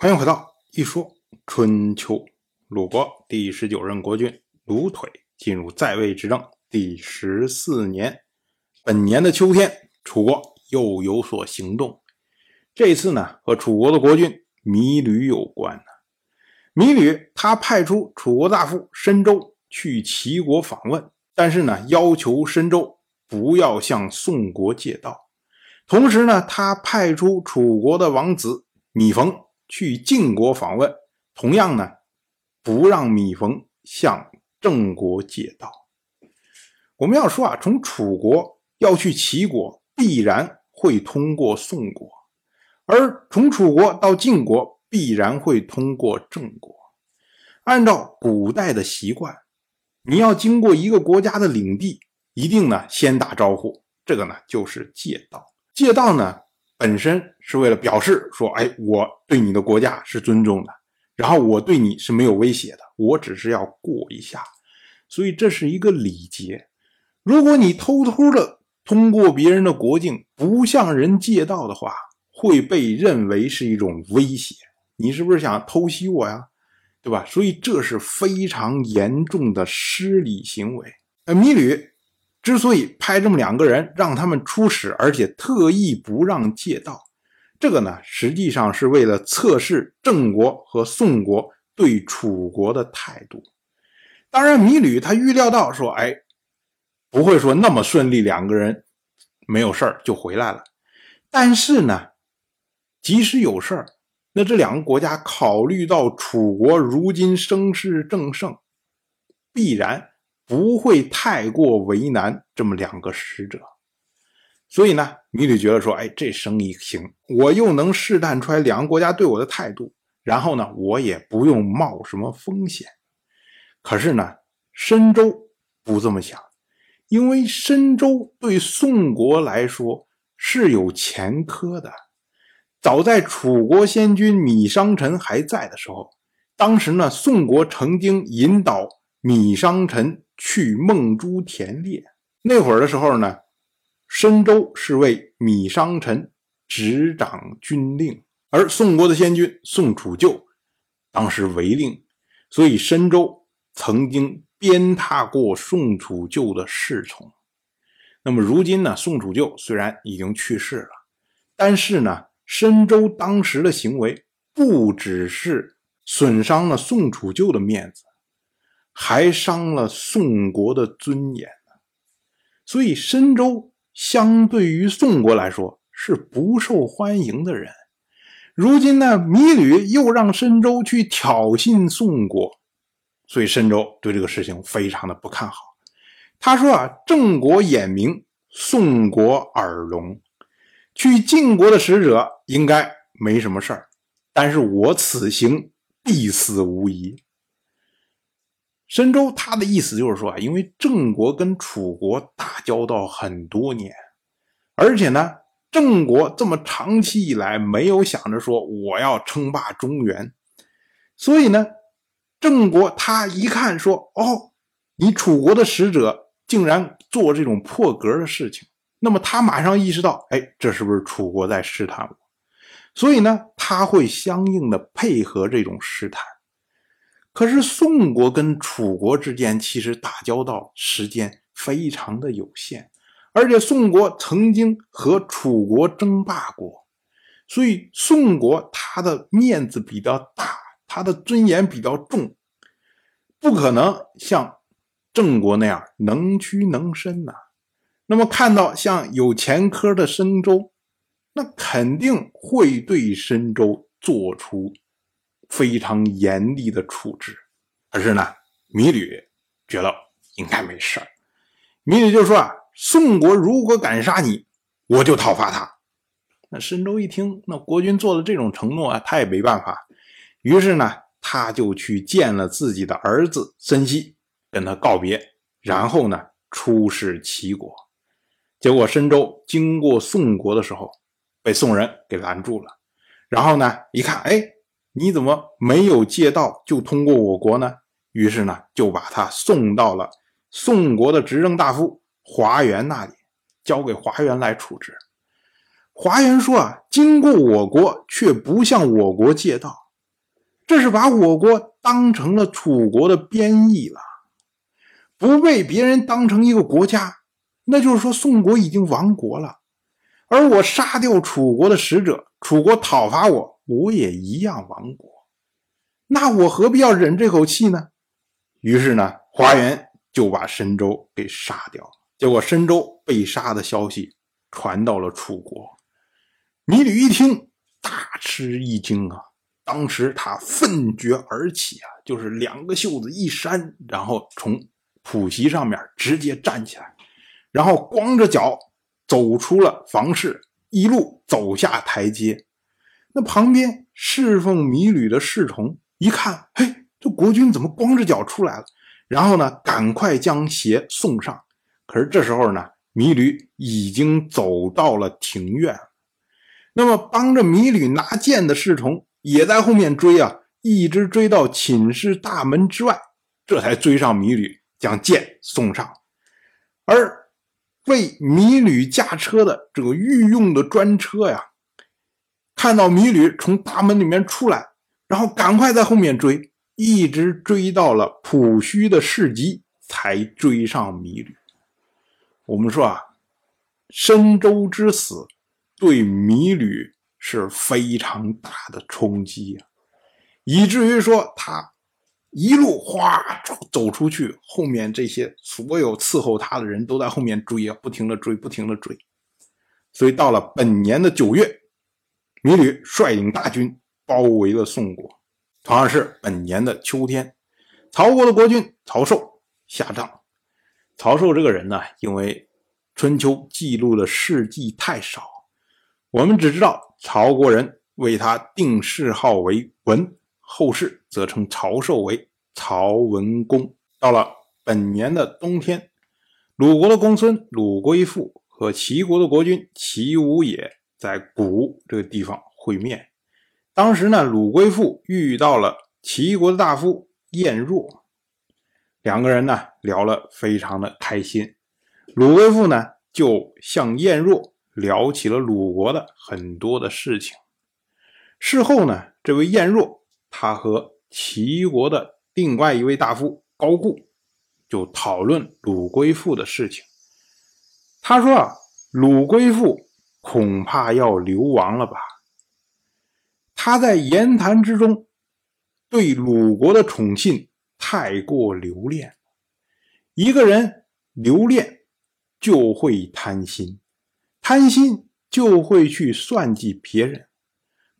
欢迎回到一说春秋。鲁国第十九任国君鲁腿进入在位执政第十四年，本年的秋天，楚国又有所行动。这次呢，和楚国的国君米吕有关呢。芈吕他派出楚国大夫申州去齐国访问，但是呢，要求申州不要向宋国借道。同时呢，他派出楚国的王子米冯。去晋国访问，同样呢，不让芈冯向郑国借道。我们要说啊，从楚国要去齐国，必然会通过宋国；而从楚国到晋国，必然会通过郑国。按照古代的习惯，你要经过一个国家的领地，一定呢先打招呼，这个呢就是借道。借道呢。本身是为了表示说，哎，我对你的国家是尊重的，然后我对你是没有威胁的，我只是要过一下，所以这是一个礼节。如果你偷偷的通过别人的国境，不向人借道的话，会被认为是一种威胁。你是不是想偷袭我呀？对吧？所以这是非常严重的失礼行为。呃，米吕。之所以派这么两个人让他们出使，而且特意不让借道，这个呢，实际上是为了测试郑国和宋国对楚国的态度。当然，米吕他预料到说，哎，不会说那么顺利，两个人没有事儿就回来了。但是呢，即使有事儿，那这两个国家考虑到楚国如今声势正盛，必然。不会太过为难这么两个使者，所以呢，米吕觉得说，哎，这生意行，我又能试探出来两个国家对我的态度，然后呢，我也不用冒什么风险。可是呢，申州不这么想，因为申州对宋国来说是有前科的。早在楚国先君芈商臣还在的时候，当时呢，宋国曾经引导米商臣。去孟珠田猎那会儿的时候呢，申州是为米商臣执掌军令，而宋国的先君宋楚臼当时为令，所以申州曾经鞭挞过宋楚旧的侍从。那么如今呢，宋楚臼虽然已经去世了，但是呢，申州当时的行为不只是损伤了宋楚旧的面子。还伤了宋国的尊严呢所以申州相对于宋国来说是不受欢迎的人。如今呢，芈吕又让申州去挑衅宋国，所以申州对这个事情非常的不看好。他说啊，郑国眼明，宋国耳聋，去晋国的使者应该没什么事儿，但是我此行必死无疑。申州他的意思就是说啊，因为郑国跟楚国打交道很多年，而且呢，郑国这么长期以来没有想着说我要称霸中原，所以呢，郑国他一看说哦，你楚国的使者竟然做这种破格的事情，那么他马上意识到，哎，这是不是楚国在试探我？所以呢，他会相应的配合这种试探。可是宋国跟楚国之间其实打交道时间非常的有限，而且宋国曾经和楚国争霸过，所以宋国他的面子比较大，他的尊严比较重，不可能像郑国那样能屈能伸呐。那么看到像有前科的申州，那肯定会对申州做出。非常严厉的处置，可是呢，芈吕觉得应该没事儿。芈吕就说啊：“宋国如果敢杀你，我就讨伐他。”那申州一听，那国君做了这种承诺啊，他也没办法。于是呢，他就去见了自己的儿子申息，跟他告别，然后呢，出使齐国。结果申州经过宋国的时候，被宋人给拦住了。然后呢，一看，哎。你怎么没有借道就通过我国呢？于是呢，就把他送到了宋国的执政大夫华元那里，交给华元来处置。华元说啊，经过我国却不向我国借道，这是把我国当成了楚国的边邑了，不被别人当成一个国家，那就是说宋国已经亡国了。而我杀掉楚国的使者，楚国讨伐我，我也一样亡国。那我何必要忍这口气呢？于是呢，华元就把申州给杀掉。结果申州被杀的消息传到了楚国，米吕一听大吃一惊啊！当时他奋决而起啊，就是两个袖子一扇，然后从普席上面直接站起来，然后光着脚。走出了房室，一路走下台阶。那旁边侍奉米吕的侍从一看，嘿，这国君怎么光着脚出来了？然后呢，赶快将鞋送上。可是这时候呢，米吕已经走到了庭院。那么帮着米吕拿剑的侍从也在后面追啊，一直追到寝室大门之外，这才追上米吕，将剑送上。而为米吕驾车的这个御用的专车呀，看到米吕从大门里面出来，然后赶快在后面追，一直追到了普须的市集，才追上米吕。我们说啊，申州之死对米吕是非常大的冲击啊，以至于说他。一路哗走走出去，后面这些所有伺候他的人都在后面追啊，不停的追，不停的追。所以到了本年的九月，米吕率领大军包围了宋国。同样是本年的秋天，曹国的国君曹寿下葬。曹寿这个人呢，因为春秋记录的事迹太少，我们只知道曹国人为他定谥号为文。后世则称曹寿为曹文公。到了本年的冬天，鲁国的公孙鲁归父和齐国的国君齐武也在谷这个地方会面。当时呢，鲁归父遇到了齐国的大夫晏若，两个人呢聊了非常的开心。鲁归父呢就向晏若聊起了鲁国的很多的事情。事后呢，这位晏若。他和齐国的另外一位大夫高固就讨论鲁归父的事情。他说：“啊，鲁归父恐怕要流亡了吧？他在言谈之中对鲁国的宠信太过留恋。一个人留恋就会贪心，贪心就会去算计别人。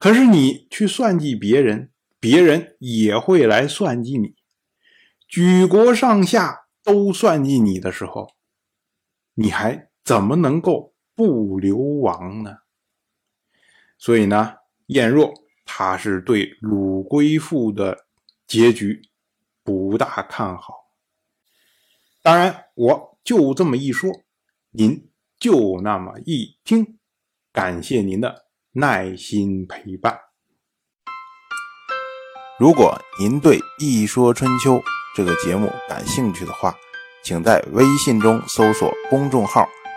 可是你去算计别人。”别人也会来算计你，举国上下都算计你的时候，你还怎么能够不流亡呢？所以呢，晏若他是对鲁归父的结局不大看好。当然，我就这么一说，您就那么一听，感谢您的耐心陪伴。如果您对《一说春秋》这个节目感兴趣的话，请在微信中搜索公众号“